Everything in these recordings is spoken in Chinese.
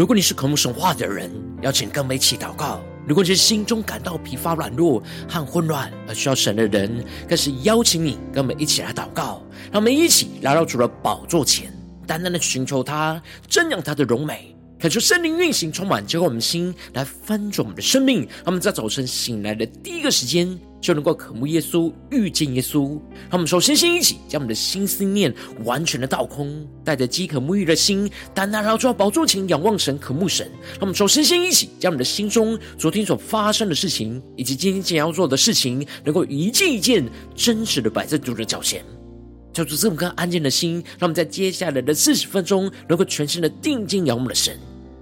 如果你是渴慕神话的人，邀请跟我们一起祷告；如果你是心中感到疲乏、软弱和混乱而需要神的人，更是邀请你跟我们一起来祷告。让我们一起来到主的宝座前，单单的寻求他，瞻仰他的荣美。恳求圣灵运行，充满浇灌我们的心，来翻转我们的生命。让我们在早晨醒来的第一个时间，就能够渴慕耶稣，遇见耶稣。让我们首先先一起将我们的心思念完全的倒空，带着饥渴沐浴的心，单单来到宝座前仰望神，渴慕神。让我们首先先一起将我们的心中昨天所发生的事情，以及今天将要做的事情，能够一件一件真实的摆在主的脚前。叫出这么颗安静的心，让我们在接下来的四十分钟，能够全心的定睛仰望的神。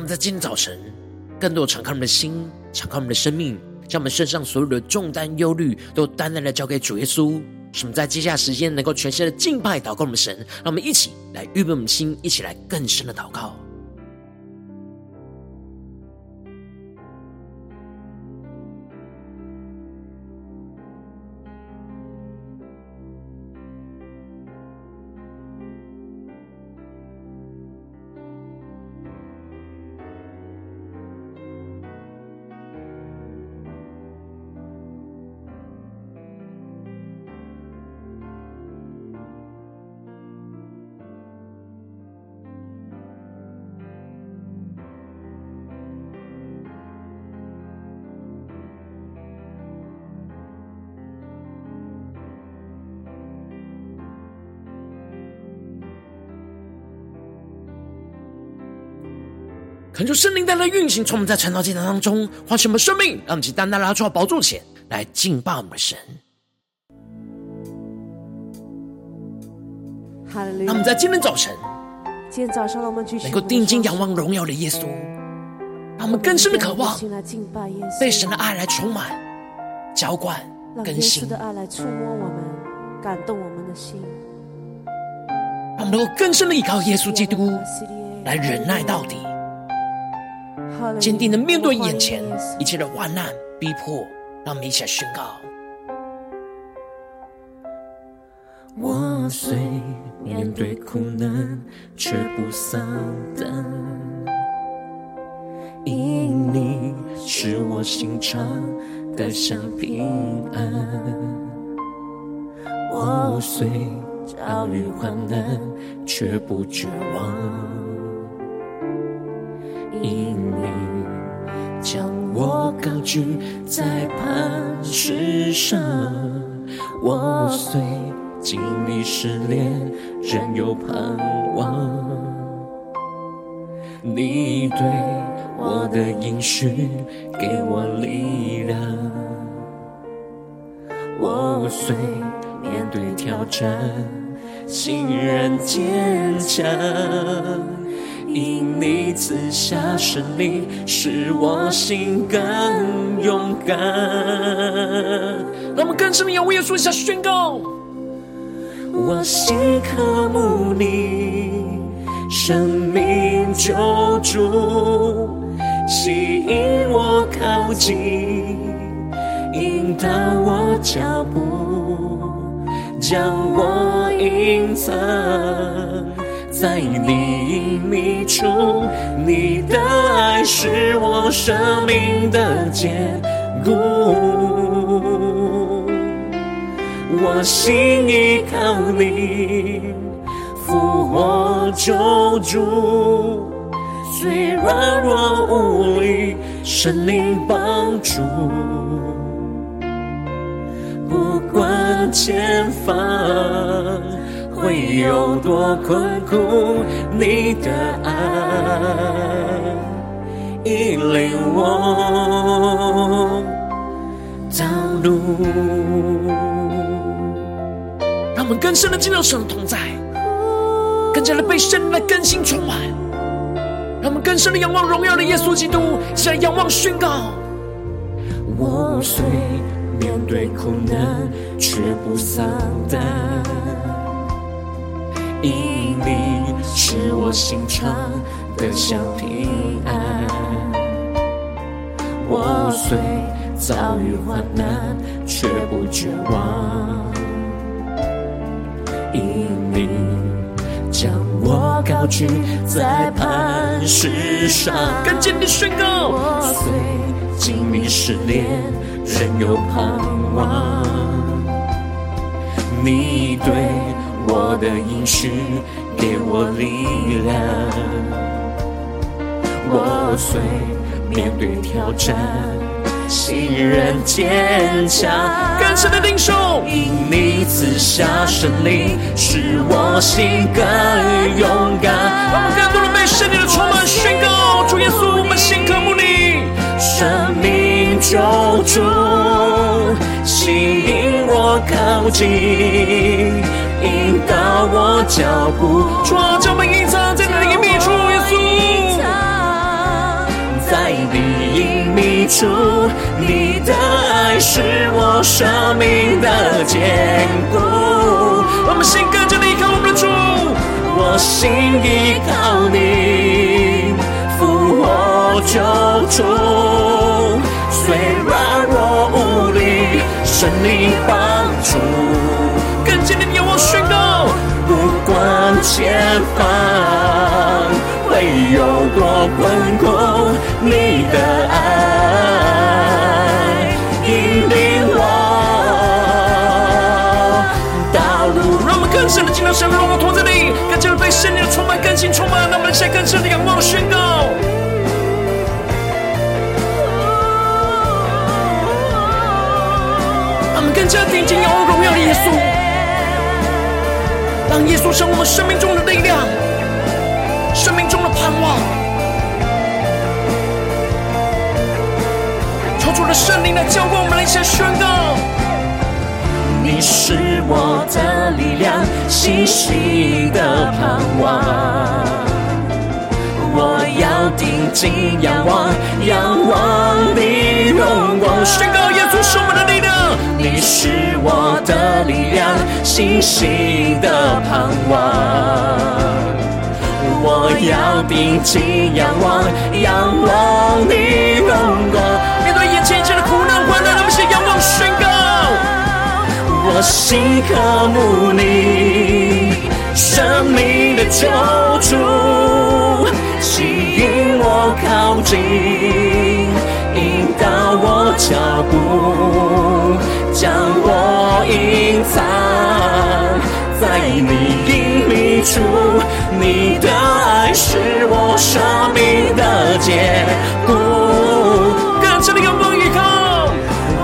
们在今天早晨，更多敞开我们的心，敞开我们的生命，将我们身上所有的重担、忧虑，都单单的交给主耶稣。使我们在接下来时间，能够全心的敬拜、祷告我们神。让我们一起来预备我们的心，一起来更深的祷告。恳求圣灵带来运行，从我们在传道祭坛当中唤醒我们生命，让我们单单来到宝座前来敬拜我们的神。那我们在今天早晨，今天早上我们继续能够定睛仰望荣耀的耶稣，让我们更深的渴望被神的爱来充满、浇灌、更新。的爱来触摸我们，感动我们的心，让我们能够更深的依靠耶稣基督来忍耐到底。坚定的面对眼前一切的患难逼迫，让我们一起来宣告：我虽面对苦难，却不丧胆，因你是我心常得享平安。我虽遭遇患难，却不绝望。我高举在磐石上，我虽经历试炼，仍有盼望。你对我的应许给我力量，我虽面对挑战，心仍坚强。因你赐下胜利，使我心更勇敢。让我们更深的仰望耶稣，一下宣告：我心渴慕你，生命救主，吸引我靠近，引导我脚步，将我隐藏。在你隐秘处，你的爱是我生命的坚固。我心依靠你，复活救主，虽软弱无力，神灵帮助，不管前方。会有多困苦，你的爱引领领我道路。让我们更深的进入神的同在，更加的被神来更新充满。让我们更深的仰望荣耀的耶稣基督，向仰望宣告。我虽面对苦难，却不丧胆，因你使我心常得享平安。我虽遭遇患难，却不绝望，因你将我高举在磐石上。更坚定宣告。我虽经历试炼，仍有盼望。你对我的应许，给我力量。我虽面对挑战，心仍坚强。更深的领受，因你赐下胜利，使我心更勇敢。让我们更多人被圣灵的充满宣告，主耶稣，我们心渴慕你。生命救主，吸引我靠近，引导我脚步。主啊，将我们隐藏在你的隐秘处，耶稣。在你隐秘处，你的爱是我生命的坚固。我们心更加的依靠我们的主，我心依靠你，复活救主。虽然我无力，圣灵帮助，更坚定的仰望宣告。不管前方会有多困苦，你的爱引领我道路。让我们更深的进入到神荣耀同在里，更加的被圣灵的充满更新充满。让我们现在更深的仰望宣告。更加定睛仰望荣耀的耶稣，让耶稣成为我们生命中的力量，生命中的盼望。求主的圣灵来浇灌我们的一些宣告。你是我的力量，信心的盼望。我要定睛仰望，仰望你荣光。宣告耶稣是我们的力量。你是我的力量，信心的盼望。我要定睛仰望，仰望你荣光。面对眼前一切的苦难患难，让我们先仰望宣告。我心渴慕你，生命的救主，吸引我靠近，引导我脚步。将我隐藏在你隐秘处，你的爱是我生命的坚固。更深的仰望依靠，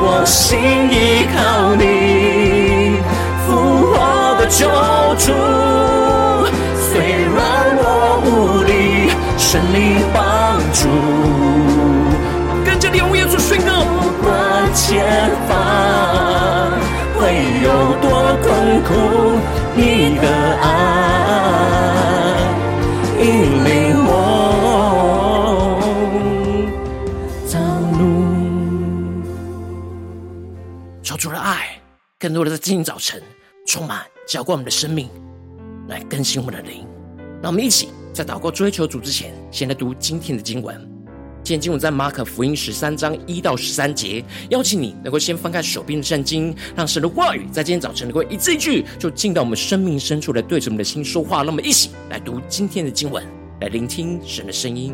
我心依靠你，复活的救主。虽然我无力，圣灵帮助。前方。会有多困苦，你的爱引领我道路。求主的爱，更多的在今天早晨充满浇灌我们的生命，来更新我们的灵。让我们一起在祷告追求主之前，先来读今天的经文。今天经文在马可福音十三章一到十三节，邀请你能够先翻开手边的圣经，让神的话语在今天早晨能够一字一句就进到我们生命深处来对着我们的心说话。那么一起来读今天的经文，来聆听神的声音。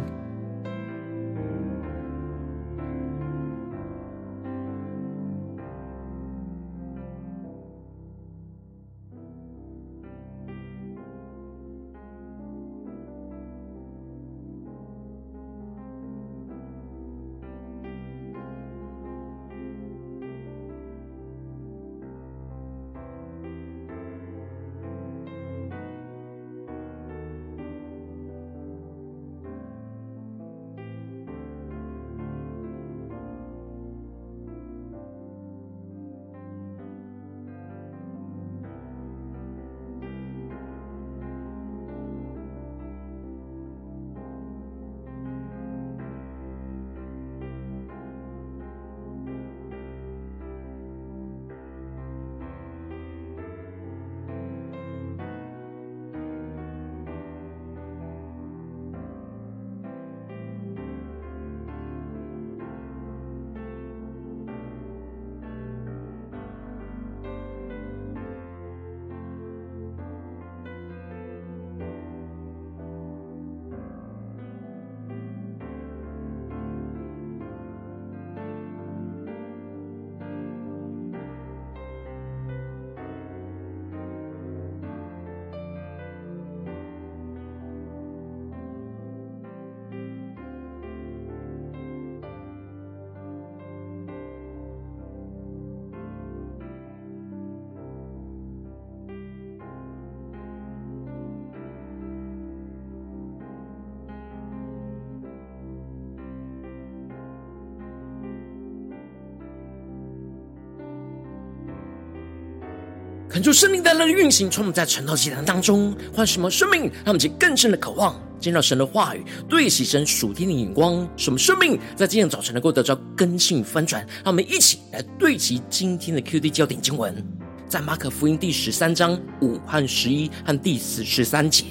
恳求生命带来的运行，充满在晨祷祭坛当中，唤什么生命，让我们去更深的渴望见到神的话语，对齐神属天的眼光，什么生命在今天早晨能够得到更新翻转。让我们一起来对齐今天的 QD 焦点经文，在马可福音第十三章五和十一和第四十三节，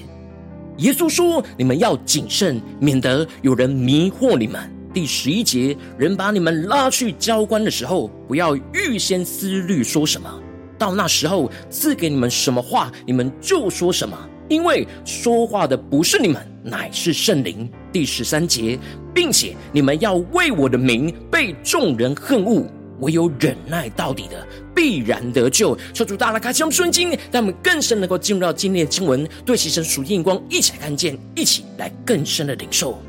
耶稣说：“你们要谨慎，免得有人迷惑你们。”第十一节，人把你们拉去交官的时候，不要预先思虑说什么。到那时候，赐给你们什么话，你们就说什么，因为说话的不是你们，乃是圣灵。第十三节，并且你们要为我的名被众人恨恶，唯有忍耐到底的，必然得救。求主大大开启我们顺经，让我们更深能够进入到今天的经文，对齐神属天眼光，一起来看见，一起来更深的领受。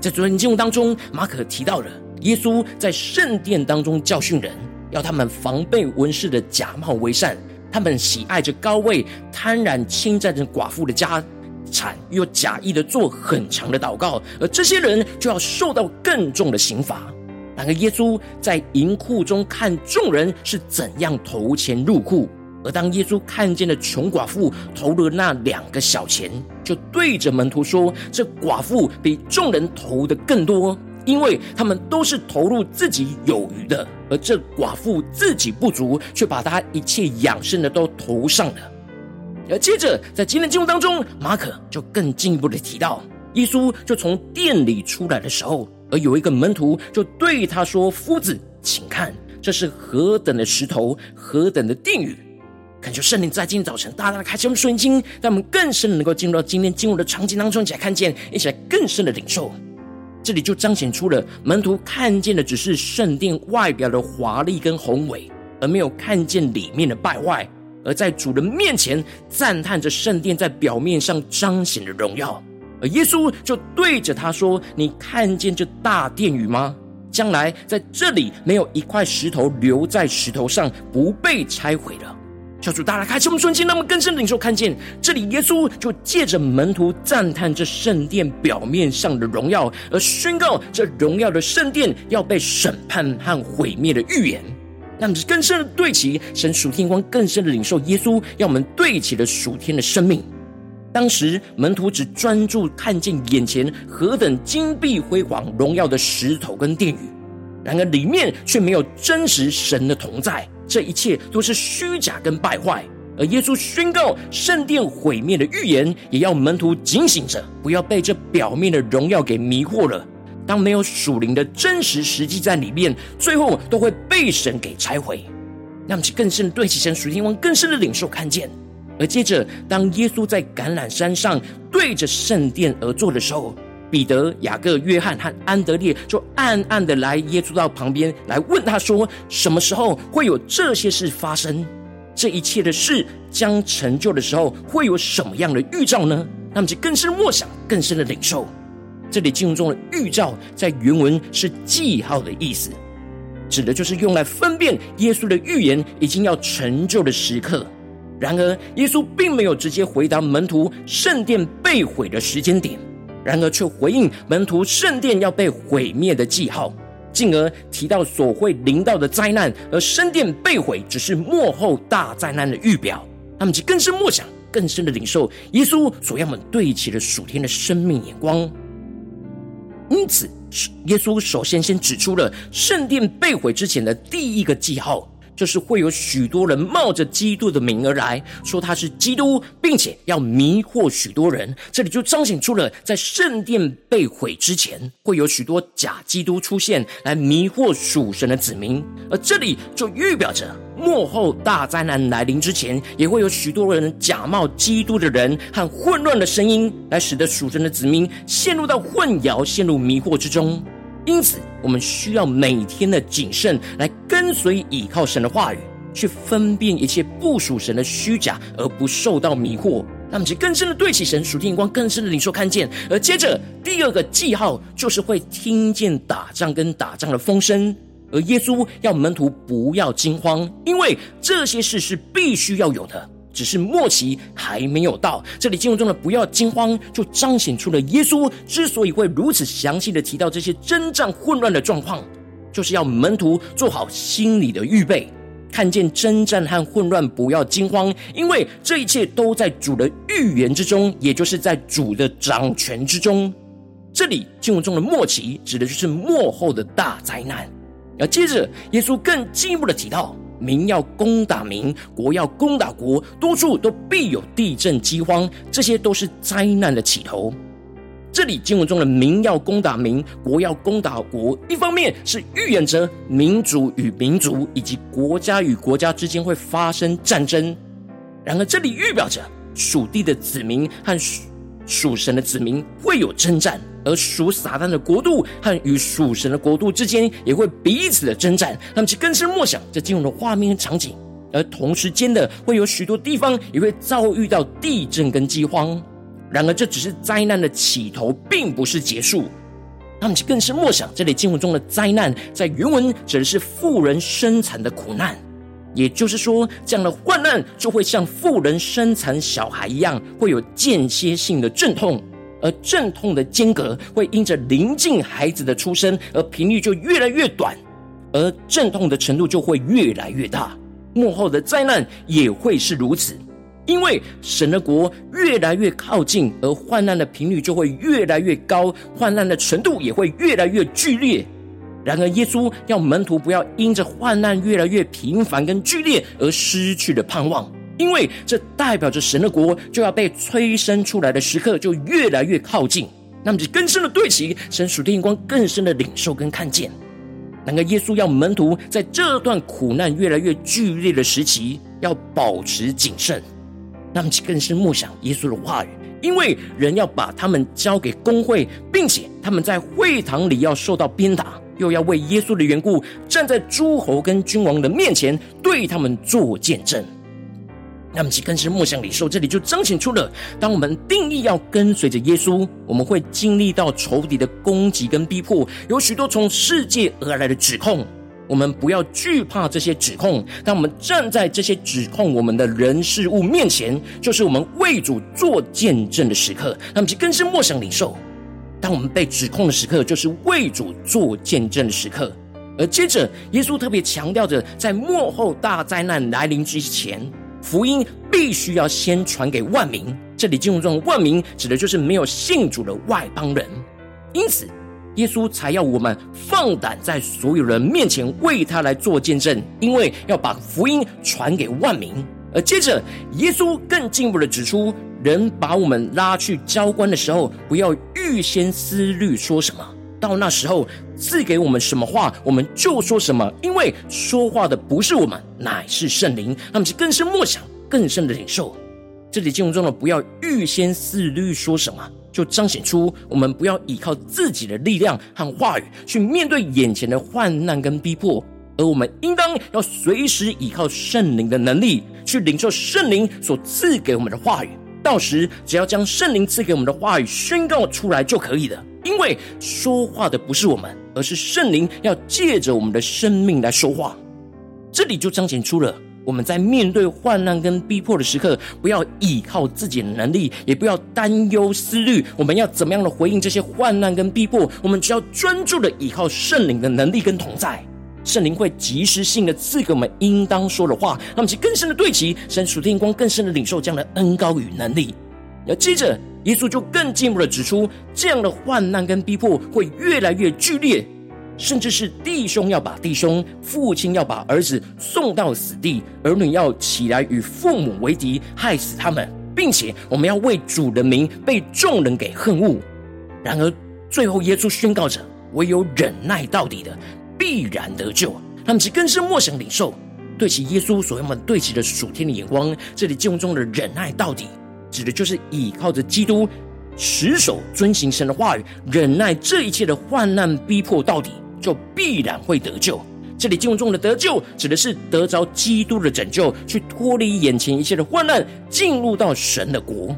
在昨天经文当中，马可提到了耶稣在圣殿当中教训人。要他们防备文士的假冒为善，他们喜爱着高位，贪婪侵占着寡妇的家产，又假意的做很长的祷告，而这些人就要受到更重的刑罚。然而，耶稣在银库中看众人是怎样投钱入库，而当耶稣看见了穷寡妇投了那两个小钱，就对着门徒说：“这寡妇比众人投的更多。”因为他们都是投入自己有余的，而这寡妇自己不足，却把她一切养生的都投上了。而接着在今天经文当中，马可就更进一步的提到，耶稣就从殿里出来的时候，而有一个门徒就对他说：“夫子，请看，这是何等的石头，何等的殿宇！”恳求圣灵在今天早晨大大的开启我们圣经，让我们更深的能够进入到今天经文的场景当中，一起来看见，一起来更深的领受。这里就彰显出了门徒看见的只是圣殿外表的华丽跟宏伟，而没有看见里面的败坏。而在主人面前赞叹着圣殿在表面上彰显的荣耀。而耶稣就对着他说：“你看见这大殿宇吗？将来在这里没有一块石头留在石头上不被拆毁的。”求主大家开启我们瞬间，那么更深的领受看见这里，耶稣就借着门徒赞叹这圣殿表面上的荣耀，而宣告这荣耀的圣殿要被审判和毁灭的预言。让我们更深的对齐神属天光，更深的领受耶稣要我们对齐的属天的生命。当时门徒只专注看见眼前何等金碧辉煌、荣耀的石头跟殿宇，然而里面却没有真实神的同在。这一切都是虚假跟败坏，而耶稣宣告圣殿毁灭的预言，也要门徒警醒着，不要被这表面的荣耀给迷惑了。当没有属灵的真实实际在里面，最后都会被神给拆毁。让我们更深对起神属天王，更深的领受看见。而接着，当耶稣在橄榄山上对着圣殿而坐的时候，彼得、雅各、约翰和安德烈就暗暗的来耶稣到旁边来问他说：“什么时候会有这些事发生？这一切的事将成就的时候，会有什么样的预兆呢？”那么就更深默想，更深的领受。这里经文中的预兆，在原文是记号的意思，指的就是用来分辨耶稣的预言已经要成就的时刻。然而，耶稣并没有直接回答门徒圣殿被毁的时间点。然而，却回应门徒圣殿要被毁灭的记号，进而提到所会临到的灾难，而圣殿被毁只是幕后大灾难的预表。他们就更深默想，更深的领受耶稣所要们对齐的属天的生命眼光。因此，耶稣首先先指出了圣殿被毁之前的第一个记号。就是会有许多人冒着基督的名而来，说他是基督，并且要迷惑许多人。这里就彰显出了，在圣殿被毁之前，会有许多假基督出现，来迷惑属神的子民。而这里就预表着，末后大灾难来临之前，也会有许多人假冒基督的人和混乱的声音，来使得属神的子民陷入到混淆、陷入迷惑之中。因此，我们需要每天的谨慎，来跟随、倚靠神的话语，去分辨一切不属神的虚假，而不受到迷惑。那么，就更深的对起神属天光，更深的领受看见。而接着，第二个记号就是会听见打仗跟打仗的风声。而耶稣要门徒不要惊慌，因为这些事是必须要有的。只是末期还没有到，这里经文中的不要惊慌，就彰显出了耶稣之所以会如此详细的提到这些征战混乱的状况，就是要门徒做好心理的预备，看见征战和混乱，不要惊慌，因为这一切都在主的预言之中，也就是在主的掌权之中。这里经文中的末期，指的就是幕后的大灾难。而接着，耶稣更进一步的提到，民要攻打民，国要攻打国，多处都必有地震、饥荒，这些都是灾难的起头。这里经文中的民要攻打民，国要攻打国，一方面是预言着民族与民族以及国家与国家之间会发生战争。然而，这里预表着属地的子民和属神的子民会有征战，而属撒旦的国度和与属神的国度之间也会彼此的征战。他们去更深默想这进入的画面和场景，而同时间的会有许多地方也会遭遇到地震跟饥荒。然而，这只是灾难的起头，并不是结束。他们就更是默想，这里经文中的灾难，在原文指的是妇人生产的苦难。也就是说，这样的患难就会像妇人生产小孩一样，会有间歇性的阵痛，而阵痛的间隔会因着临近孩子的出生，而频率就越来越短，而阵痛的程度就会越来越大。幕后的灾难也会是如此。因为神的国越来越靠近，而患难的频率就会越来越高，患难的程度也会越来越剧烈。然而，耶稣要门徒不要因着患难越来越频繁跟剧烈而失去了盼望，因为这代表着神的国就要被催生出来的时刻就越来越靠近。那么，就更深的对齐神属天眼光，更深的领受跟看见。然而，耶稣要门徒在这段苦难越来越剧烈的时期，要保持谨慎。那么，更是默想耶稣的话语，因为人要把他们交给工会，并且他们在会堂里要受到鞭打，又要为耶稣的缘故站在诸侯跟君王的面前，对他们做见证。那么，其更是莫想领受，这里就彰显出了，当我们定义要跟随着耶稣，我们会经历到仇敌的攻击跟逼迫，有许多从世界而来的指控。我们不要惧怕这些指控，当我们站在这些指控我们的人事物面前，就是我们为主做见证的时刻。那么，其更是莫想领受，当我们被指控的时刻，就是为主做见证的时刻。而接着，耶稣特别强调着，在末后大灾难来临之前，福音必须要先传给万民。这里经文中的万民，指的就是没有信主的外邦人。因此，耶稣才要我们放胆在所有人面前为他来做见证，因为要把福音传给万民。而接着，耶稣更进一步的指出，人把我们拉去交官的时候，不要预先思虑说什么。到那时候，赐给我们什么话，我们就说什么，因为说话的不是我们，乃是圣灵。他们是更深默想、更深的领受。这里经文中的“不要预先思虑说什么”。就彰显出我们不要依靠自己的力量和话语去面对眼前的患难跟逼迫，而我们应当要随时依靠圣灵的能力去领受圣灵所赐给我们的话语。到时只要将圣灵赐给我们的话语宣告出来就可以了，因为说话的不是我们，而是圣灵要借着我们的生命来说话。这里就彰显出了。我们在面对患难跟逼迫的时刻，不要依靠自己的能力，也不要担忧思虑，我们要怎么样的回应这些患难跟逼迫？我们只要专注的依靠圣灵的能力跟同在，圣灵会及时性的赐给我们应当说的话，让我们更深的对齐神属天光，更深的领受这样的恩膏与能力。而接着，耶稣就更进一步的指出，这样的患难跟逼迫会越来越剧烈。甚至是弟兄要把弟兄，父亲要把儿子送到死地，儿女要起来与父母为敌，害死他们，并且我们要为主的名被众人给恨恶。然而最后耶稣宣告着：唯有忍耐到底的，必然得救。他们是更深默想领受，对齐耶稣所要我们对齐的属天的眼光。这里经文中的忍耐到底，指的就是倚靠着基督，持守遵行神的话语，忍耐这一切的患难逼迫到底。就必然会得救。这里经文中的得救，指的是得着基督的拯救，去脱离眼前一切的患难，进入到神的国。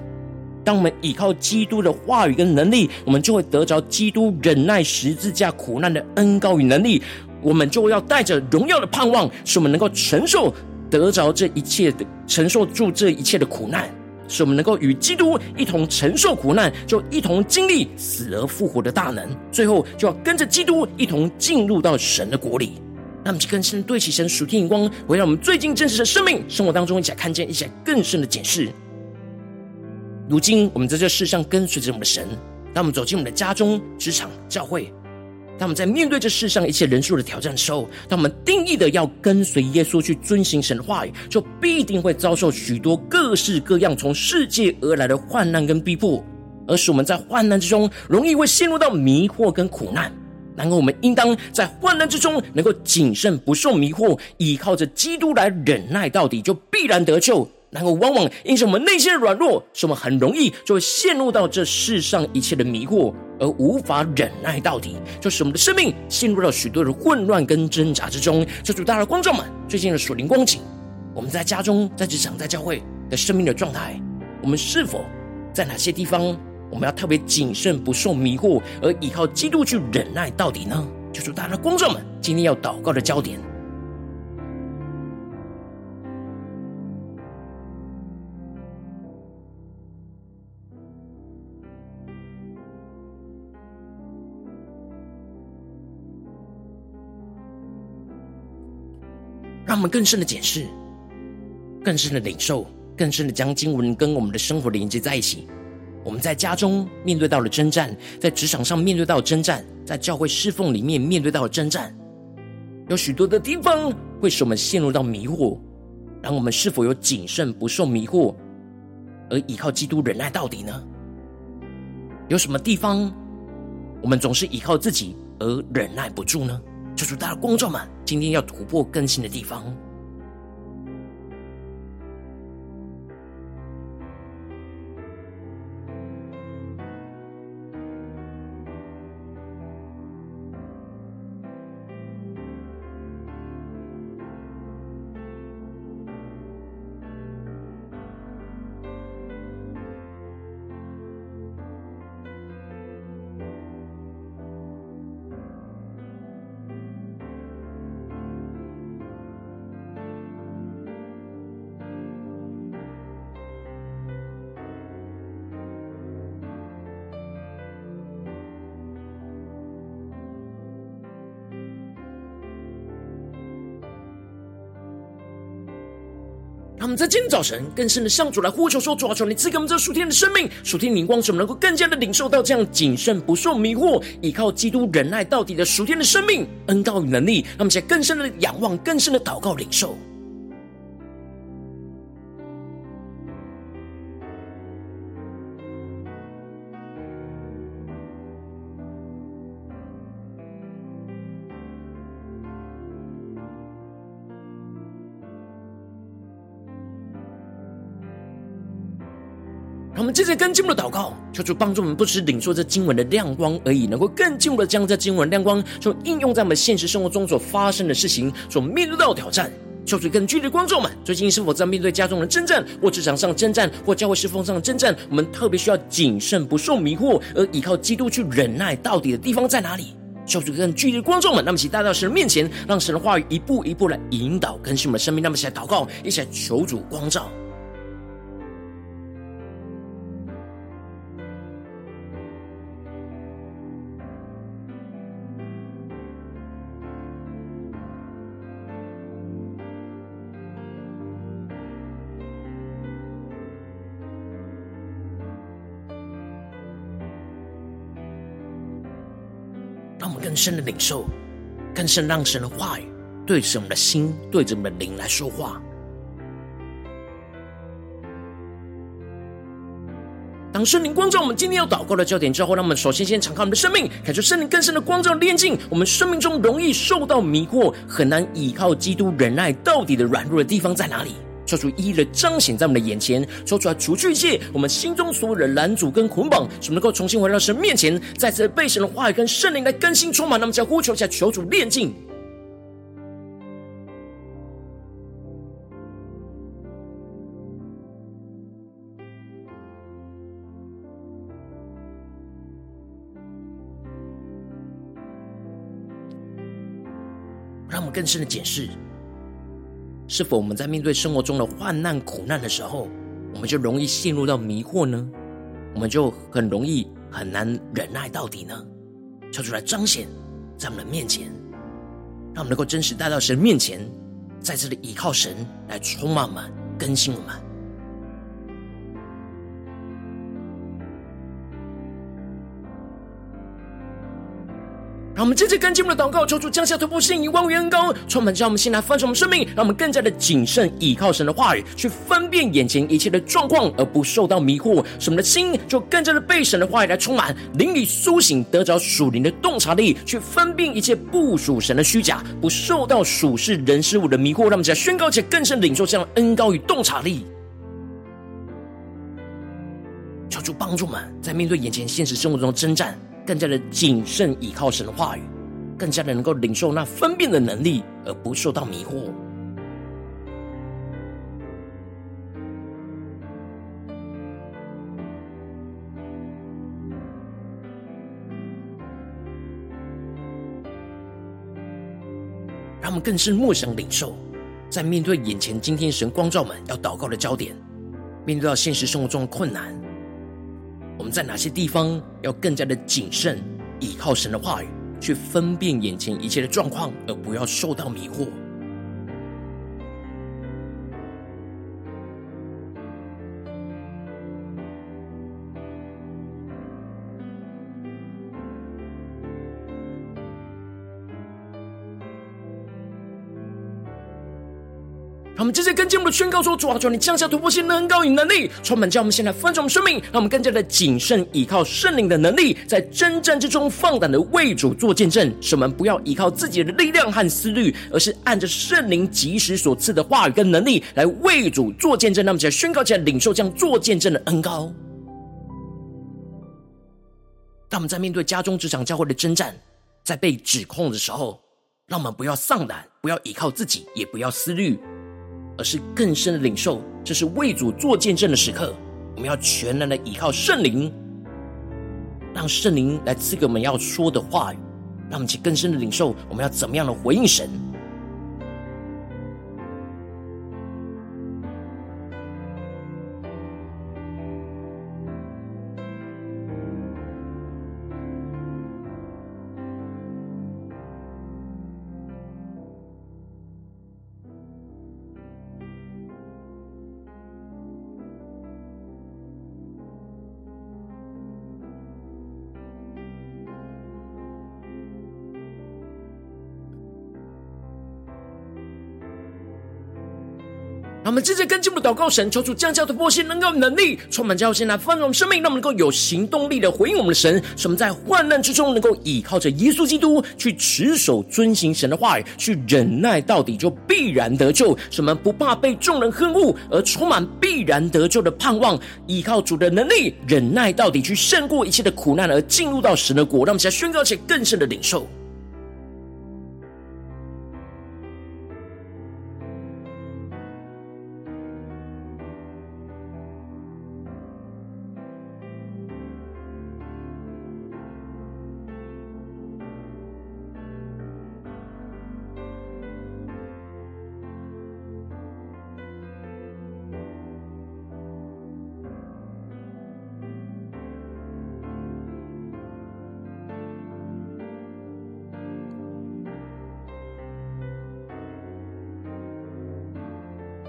当我们依靠基督的话语跟能力，我们就会得着基督忍耐十字架苦难的恩膏与能力。我们就要带着荣耀的盼望，使我们能够承受得着这一切的，承受住这一切的苦难。使我们能够与基督一同承受苦难，就一同经历死而复活的大能，最后就要跟着基督一同进入到神的国里。那我们更深对齐神属天眼光，会让我们最近真实的生命生活当中，一起来看见，一起来更深的检视。如今我们在这世上跟随着我们的神，当我们走进我们的家中、职场、教会。当我们在面对这世上一切人数的挑战的时候，当我们定义的要跟随耶稣去遵行神的话语，就必定会遭受许多各式各样从世界而来的患难跟逼迫，而使我们在患难之中容易会陷入到迷惑跟苦难。然而，我们应当在患难之中能够谨慎，不受迷惑，依靠着基督来忍耐到底，就必然得救。然后，往往因着我们内心的软弱，使我们很容易就会陷入到这世上一切的迷惑，而无法忍耐到底，就使我们的生命陷入到许多的混乱跟挣扎之中。求主大家的观众们，最近的属灵光景，我们在家中、在职场、在教会的生命的状态，我们是否在哪些地方，我们要特别谨慎，不受迷惑，而依靠基督去忍耐到底呢？就主大家的观众们，今天要祷告的焦点。让我们更深的检视，更深的领受，更深的将经文跟我们的生活连接在一起。我们在家中面对到了征战，在职场上面对到了征战，在教会侍奉里面面对到了征战，有许多的地方会使我们陷入到迷惑。然我们是否有谨慎不受迷惑，而依靠基督忍耐到底呢？有什么地方我们总是依靠自己而忍耐不住呢？求主大的光照们，今天要突破更新的地方。早晨更深的向主来呼求说：“主啊，求你赐给我们这属天的生命、属天灵光，使我们能够更加的领受到这样谨慎、不受迷惑、依靠基督忍耐到底的属天的生命恩告与能力。让我们在更深的仰望、更深的祷告领受。”我们接着跟进一步的祷告，求主帮助我们，不只是领受这经文的亮光而已，能够更进一步的将这经文亮光，就应用在我们现实生活中所发生的事情，所面对到的挑战。求主更具体的观众们，最近是否在面对家中的征战，或职场上征战，或教会侍奉上的征战？我们特别需要谨慎，不受迷惑，而依靠基督去忍耐到底的地方在哪里？求主更具体的观众们，那么请带到神的面前，让神的话语一步一步来引导更新我们的生命。那么，起来祷告，一起来求主光照。深的领受，更深让神的话语对着我们的心，对着我们的灵来说话。当圣灵光照我们今天要祷告的焦点之后，让我们首先先敞开我们的生命，感受圣灵更深的光照的炼净我们生命中容易受到迷惑、很难依靠基督忍耐到底的软弱的地方在哪里？求主一一的彰显在我们的眼前，说出来除去一切我们心中所有的拦阻跟捆绑，使我们能够重新回到神面前，再次被神的话语跟圣灵来更新充满。那么，就要呼求一下，求主炼净，让我们更深的检视。是否我们在面对生活中的患难苦难的时候，我们就容易陷入到迷惑呢？我们就很容易很难忍耐到底呢？跳出来彰显在我们的面前，让我们能够真实带到神面前，在这里依靠神来充满我们、更新我们。让我们接着跟进我们的祷告，求主降下突破性、以万有恩膏，充满将我们先来翻转我们生命，让我们更加的谨慎倚靠神的话语，去分辨眼前一切的状况，而不受到迷惑。使我们的心就更加的被神的话语来充满，灵里苏醒，得着属灵的洞察力，去分辨一切不属神的虚假，不受到属世人事物的迷惑。让我们在宣告且更深领受这样的恩膏与洞察力。求主帮助们，在面对眼前现实生活中的征战。更加的谨慎倚靠神的话语，更加的能够领受那分辨的能力，而不受到迷惑。他们更是默想领受，在面对眼前今天神光照们要祷告的焦点，面对到现实生活中的困难。我们在哪些地方要更加的谨慎，倚靠神的话语，去分辨眼前一切的状况，而不要受到迷惑。让我们直接跟进我们的宣告说：主啊，求你降下突破性的恩膏与能力，充满将我们现在翻转生命，让我们更加的谨慎依靠圣灵的能力，在征战之中放胆的为主做见证。使我们不要依靠自己的力量和思虑，而是按着圣灵即时所赐的话语跟能力来为主做见证。让我们起来宣告起来，领受这样做见证的恩膏。当我们在面对家中、职场、教会的征战，在被指控的时候，让我们不要丧胆，不要依靠自己，也不要思虑。而是更深的领受，这是为主做见证的时刻。我们要全然的依靠圣灵，让圣灵来赐给我们要说的话语，让我们去更深的领受，我们要怎么样的回应神。接着跟进我们的祷告神，求主降下突破性能够能力，充满教现来放盛生命，让我们能够有行动力的回应我们的神，使我们在患难之中能够依靠着耶稣基督去持守遵行神的话语，去忍耐到底，就必然得救。使我们不怕被众人恨恶，而充满必然得救的盼望，依靠主的能力，忍耐到底，去胜过一切的苦难，而进入到神的国。让我们在宣告且更深的领受。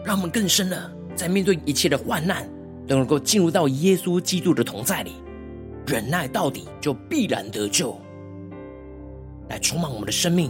让我们更深的在面对一切的患难，都能够进入到耶稣基督的同在里，忍耐到底，就必然得救，来充满我们的生命。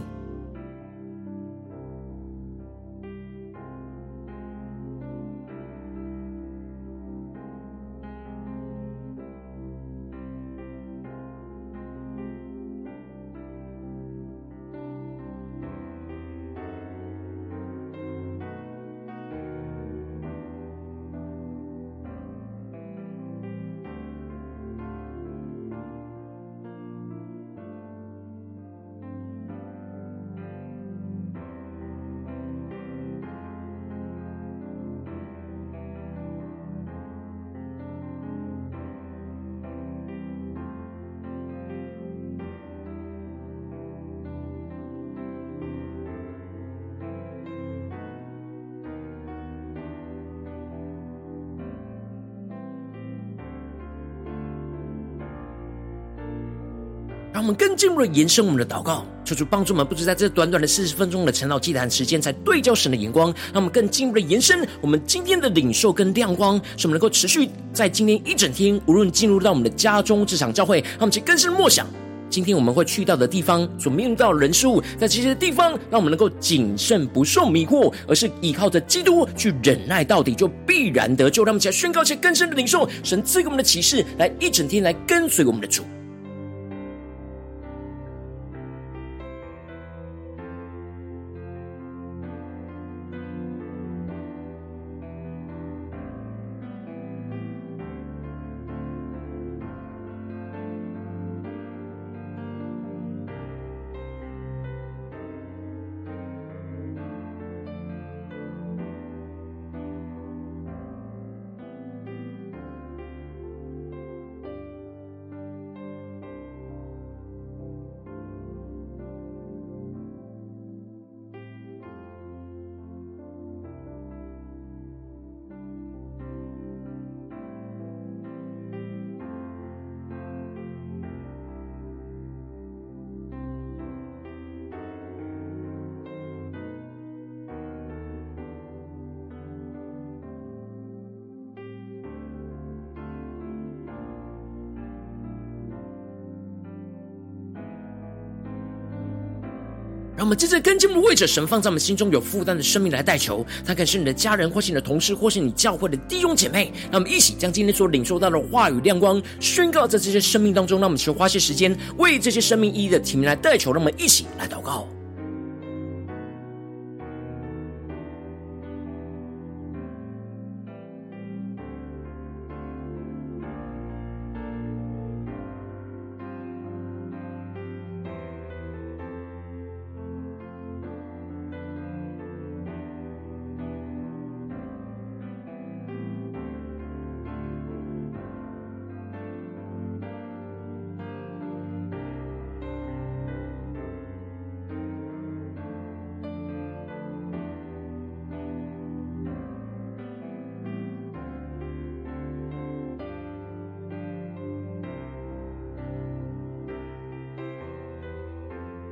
进一步的延伸我们的祷告，求主帮助我们，不止在这短短的四十分钟的晨祷祭坛时间，才对焦神的眼光，让我们更进一步的延伸我们今天的领受跟亮光，使我们能够持续在今天一整天，无论进入到我们的家中、这场、教会，让我们去更深默想。今天我们会去到的地方，所面对到的人事物，在这些地方，让我们能够谨慎，不受迷惑，而是依靠着基督去忍耐到底，就必然得救。让我们起来宣告一些更深的领受，神赐给我们的启示，来一整天来跟随我们的主。们接着跟进我们为着神放在我们心中有负担的生命来代求，他可能是你的家人，或是你的同事，或是你教会的弟兄姐妹。那我们一起将今天所领受到的话语亮光宣告在这些生命当中。那我们求花些时间为这些生命一一的提名来代求。让我们一起来祷告。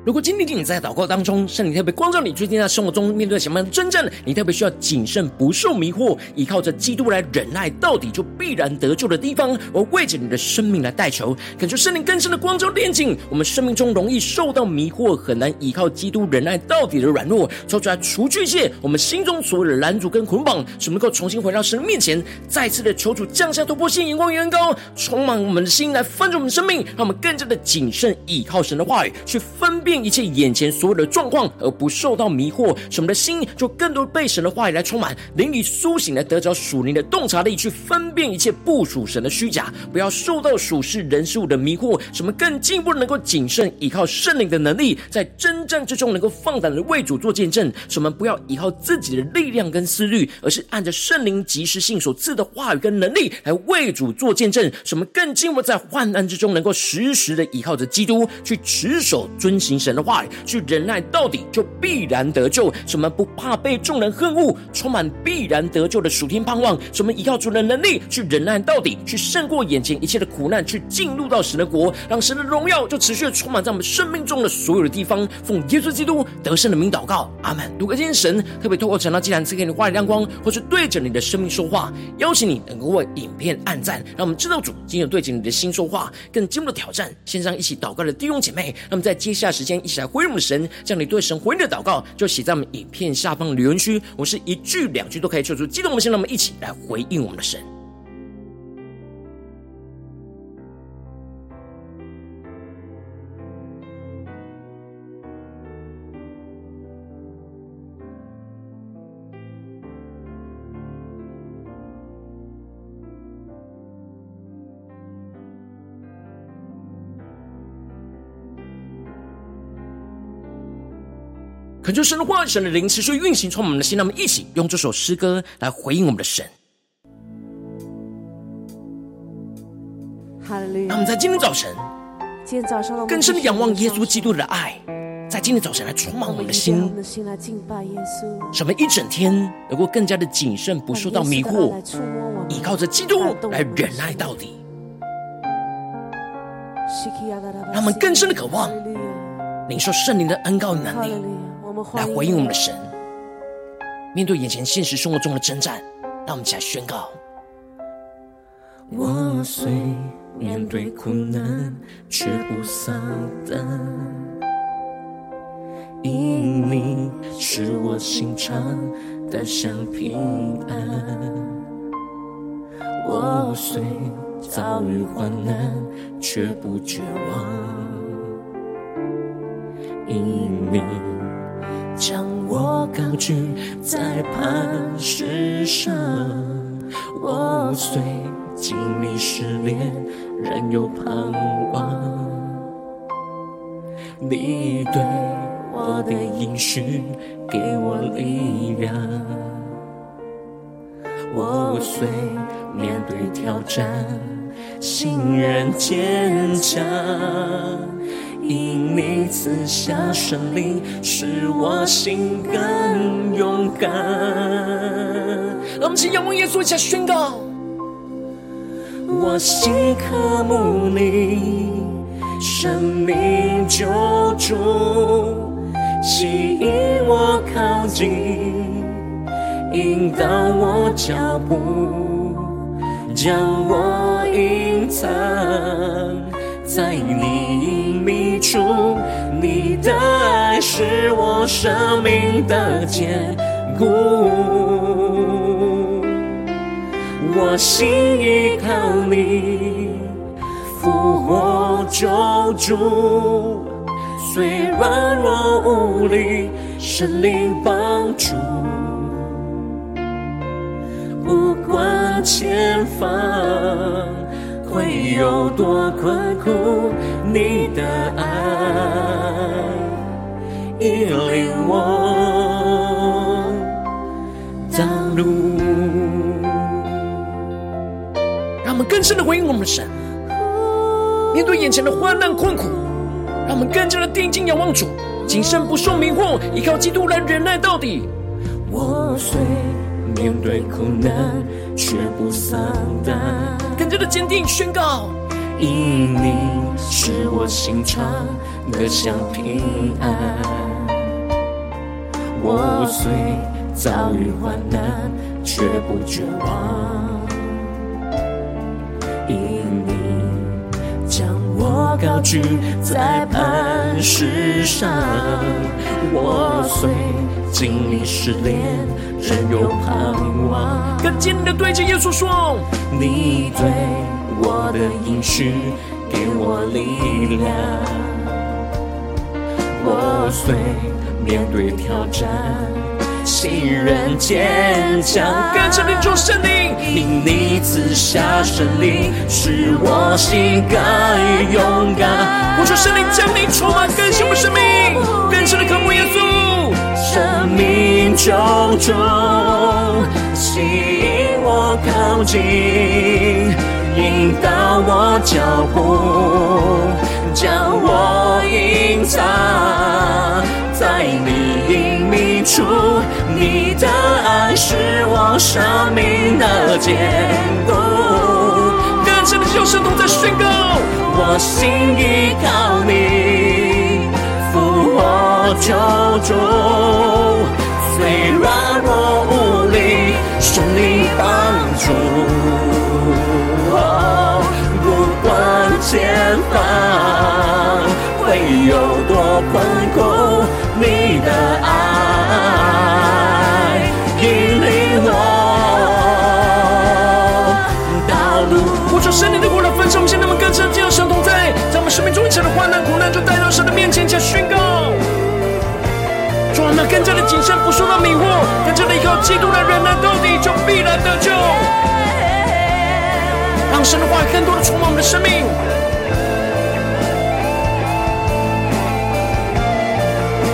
如果今天你在祷告当中，圣灵特别光照你，最近在生活中面对什么样的征战，你特别需要谨慎，不受迷惑，依靠着基督来忍耐到底，就必然得救的地方，我为着你的生命来代求，恳求圣灵更深的光照炼净我们生命中容易受到迷惑，很难依靠基督忍耐到底的软弱，抽出来除去一切我们心中所有的拦阻跟捆绑，使能够重新回到神面前，再次的求主降下突破性眼光与恩膏，充满我们的心来翻转我们的生命，让我们更加的谨慎依靠神的话语去分辨。一切眼前所有的状况，而不受到迷惑，使我们的心就更多被神的话语来充满，灵里苏醒来得着属灵的洞察力，去分辨一切不属神的虚假，不要受到属世人事物的迷惑，使我们更进一步能够谨慎依靠圣灵的能力，在征战之中能够放胆的为主做见证，使我们不要依靠自己的力量跟思虑，而是按着圣灵及时性所赐的话语跟能力来为主做见证，使我们更进一步在患难之中能够时时的依靠着基督，去持守遵行神的话语，去忍耐到底，就必然得救。什么不怕被众人恨恶，充满必然得救的属天盼望。什么依靠主的能力去忍耐到底，去胜过眼前一切的苦难，去进入到神的国，让神的荣耀就持续的充满在我们生命中的所有的地方。奉耶稣基督得胜的名祷告，阿门。如果今天神特别透过晨祷祭坛赐给你话语亮光，或是对着你的生命说话，邀请你能够为影片按赞，让我们知道主今天对着你的心说话，更进一步的挑战。线上一起祷告的弟兄姐妹，那么在接下时间一起来。回应我们的神，将你对神回应的祷告，就写在我们影片下方留言区。我是一句两句都可以求出，激动我们，先让我们一起来回应我们的神。恳求神的话语，神的灵持续运行，从我们的心，让我们一起用这首诗歌来回应我们的神。让我们在今天早晨，今天早上更深的仰望耶稣基督的爱，在今天早晨来充满我们的心，我们的心来敬拜耶稣。使我们一整天能够更加的谨慎，不受到迷惑，依靠着基督来忍耐到底。让我们更深的渴望领受圣灵的恩告与能力，来回应我们的神。面对眼前现实生活中的征战，让我们一起来宣告：我虽面对苦难，却不丧胆，因你使我心常得享平安。我虽遭遇患难，却不绝望，因你将我高举在磐石上。我虽经历试炼，仍有盼望。你对我的应许，给我力量。我虽面对挑战，心仍坚强，因你赐下胜利，使我心更勇敢。让我们请仰望耶稣，一起宣告：我心渴慕你，生命救主，吸引我靠近。引导我脚步，将我隐藏在你隐秘处。你的爱是我生命的坚固，我心依靠你，复活救主，虽软弱无力，神灵帮助。不管前方会有多困苦，你的爱引领我道路。让我们更深的回应我们的神，面对眼前的患难困苦，让我们更加的定睛仰望主，谨慎不受迷惑，依靠基督来忍耐到底。我虽面对苦难，却不丧胆。更加的坚定宣告，因你是我心常得享平安。我虽遭遇患难，却不绝望。高举在磐石上，我虽经历试炼。仍有盼望，更坚定的对着耶稣说：“你对我的应许给我力量。我虽面对挑战，信任坚强。更深的求圣灵，因你赐下胜利，使我心更勇敢。我求圣灵将你充满更新的生命，更深的渴慕耶稣。”生命救主，吸引我靠近，引导我脚步，将我隐藏在你出。你的爱是我生命的坚固。更深的就是都在宣告，我心依靠你，复活救主。虽软弱无力，圣灵帮助。不管前方会有多困苦，你的爱更加的谨慎，不受到迷惑，更加的依靠基督来忍耐到底，就必然得救。让神的话语更多的充满我们的生命。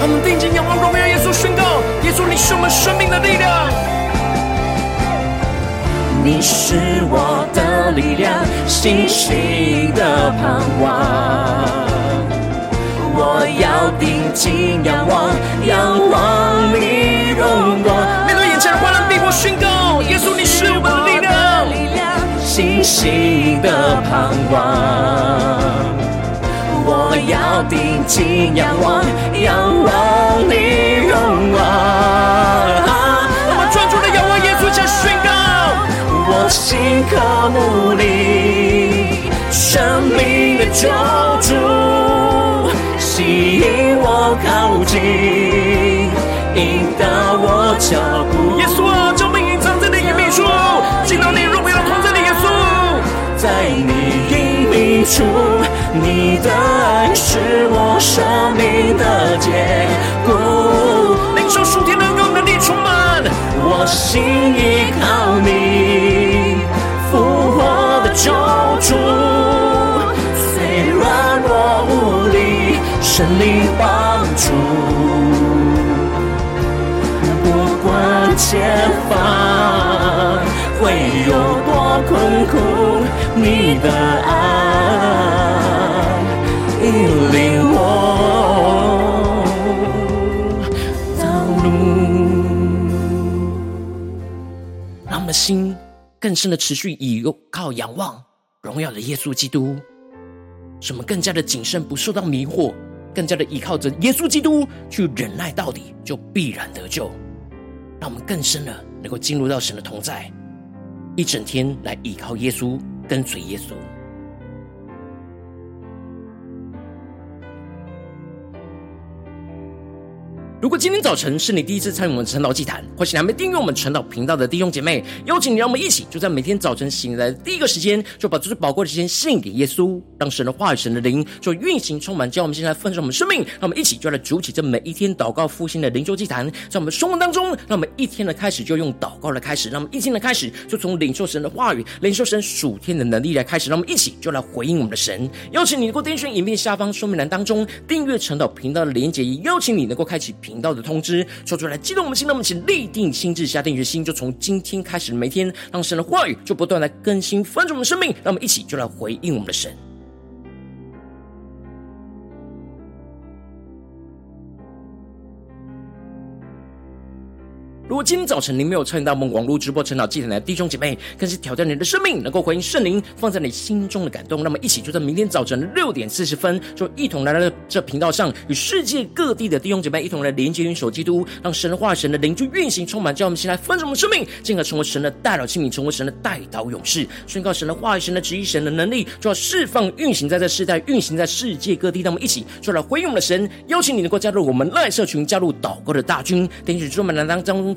让我们定睛仰望荣耀耶稣，宣告：耶稣，你是我们生命的力量，你是我的力量，信心的盼望。我要定睛仰望，仰望你荣光。面对眼前的患难逼迫，宣告：耶稣，你是我们的力量，信心的盼望。我要定睛仰望，仰望你荣光。那么专注的仰望耶稣，加宣告：我心渴慕你，生命的救主，吸引我靠近，引导我脚步。耶稣啊，救命！隐藏在你隐秘处，进到你荣耀同在的耶稣，在你隐秘处。你的爱是我生命的坚固，领受属天的能力充满，我心依靠你，神灵帮助，不管前方会有多困苦，你的爱。引领我道路，让我们的心更深的持续倚靠仰望荣耀的耶稣基督，使我们更加的谨慎，不受到迷惑，更加的依靠着耶稣基督去忍耐到底，就必然得救。让我们更深的能够进入到神的同在，一整天来依靠耶稣，跟随耶稣。如果今天早晨是你第一次参与我们晨祷祭坛，或是还没订阅我们晨祷频道的弟兄姐妹，邀请你让我们一起，就在每天早晨醒来的第一个时间，就把这最宝贵的时间献给耶稣，让神的话语、神的灵就运行充满，叫我们现在奉上我们生命。让我们一起就来主起这每一天祷告复兴的灵修祭坛，在我们生活当中，让我们一天的开始就用祷告来开始，让我们一天的开始就从领受神的话语、领受神属天的能力来开始，让我们一起就来回应我们的神。邀请你能够点选影片下方说明栏当中订阅晨祷频道的连结，也邀请你能够开启频道的通知，说出来激动我们心，那么请立定心志，下定决心，就从今天开始，每天让神的话语就不断来更新翻转我们的生命，让我们一起就来回应我们的神。如果今天早晨您没有参与到我们网络直播晨祷祭坛的弟兄姐妹，更是挑战你的生命，能够回应圣灵放在你心中的感动。那么，一起就在明天早晨六点四十分，就一同来到了这频道上，与世界各地的弟兄姐妹一同来连接、运手基督，让神的话、神的灵就运行充满，叫我们先来分盛我们生命，进而成为神的代祷器皿，成为神的代祷勇士，宣告神的话语、神的旨意、神的能力，就要释放、运行在这世代，运行在世界各地。那我们一起就来回应我们的神，邀请你能够加入我们赖社群，加入祷告的大军，点击桌门栏当中。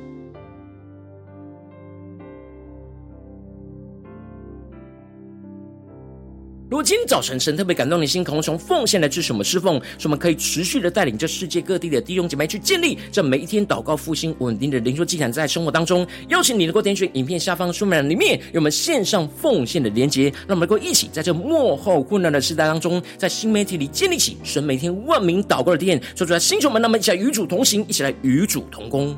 如果今天早晨神特别感动你的心，渴望从奉献来支持我们侍奉，使我们可以持续的带领这世界各地的弟兄姐妹去建立这每一天祷告复兴稳定的灵修祭坛，在生活当中，邀请你能够点选影片下方说明栏里面有我们线上奉献的连结，让我们能够一起在这幕后困难的时代当中，在新媒体里建立起神每天万名祷告的殿，说出来，星球们，那么一起来与主同行，一起来与主同工。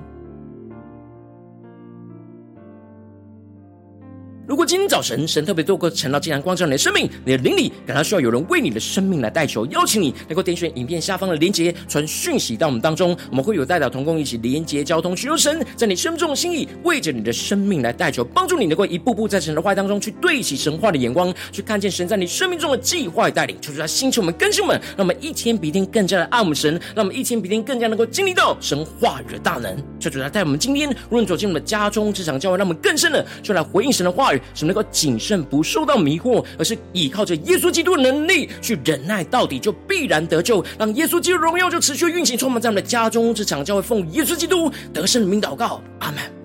如果今天早晨神特别透过晨祷祭坛光照你的生命，你的灵里感到需要有人为你的生命来代求，邀请你能够点选影片下方的连结，传讯息到我们当中，我们会有代表同工一起连结交通，寻求神在你生命中的心意，为着你的生命来代求，帮助你能够一步步在神的话当中去对齐神话的眼光，去看见神在你生命中的计划与带领，求主来兴起我们更新我们，让我们一天比一天更加的爱我们神，让我们一天比一天更加能够经历到神话语的大能，求主来带我们今天无论走进我们的家中、职场、教会，让我们更深的就来回应神的话语。使能够谨慎，不受到迷惑，而是依靠着耶稣基督的能力去忍耐到底，就必然得救。让耶稣基督荣耀就持续运行，充满在我们的家中，这场教会奉耶稣基督得胜的名祷告，阿门。